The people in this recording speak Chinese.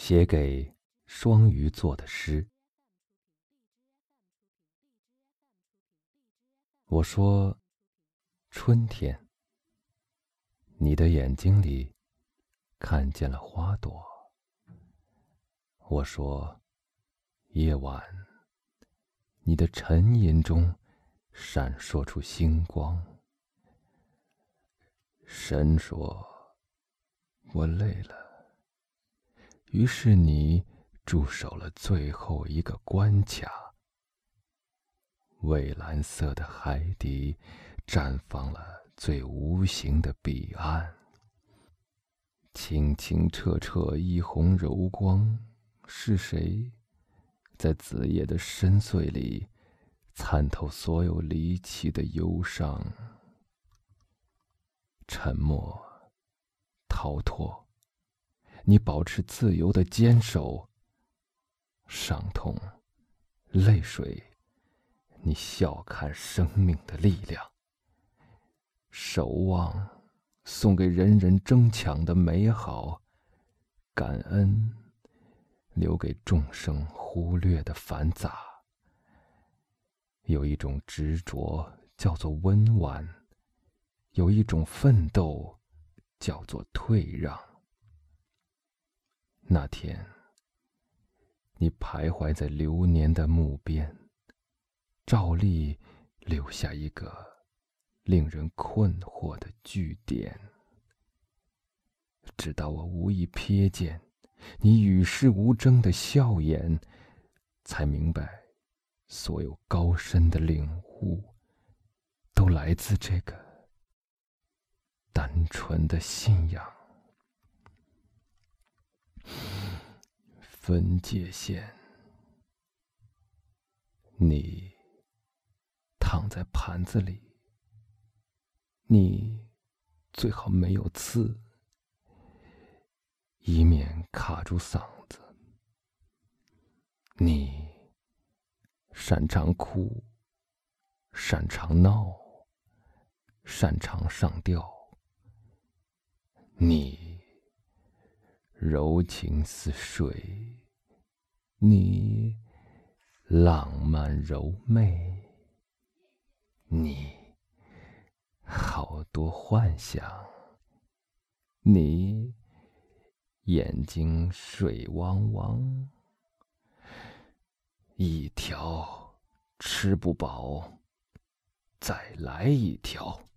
写给双鱼座的诗。我说，春天，你的眼睛里看见了花朵。我说，夜晚，你的沉吟中闪烁出星光。神说，我累了。于是你驻守了最后一个关卡。蔚蓝色的海底绽放了最无形的彼岸。清清澈澈，一泓柔光。是谁在子夜的深邃里参透所有离奇的忧伤？沉默，逃脱。你保持自由的坚守，伤痛，泪水，你笑看生命的力量。守望，送给人人争抢的美好；感恩，留给众生忽略的繁杂。有一种执着叫做温婉，有一种奋斗叫做退让。那天，你徘徊在流年的墓边，照例留下一个令人困惑的句点。直到我无意瞥见你与世无争的笑颜，才明白，所有高深的领悟，都来自这个单纯的信仰。分界线，你躺在盘子里，你最好没有刺，以免卡住嗓子。你擅长哭，擅长闹，擅长上吊。你柔情似水。你浪漫柔媚，你好多幻想，你眼睛水汪汪，一条吃不饱，再来一条。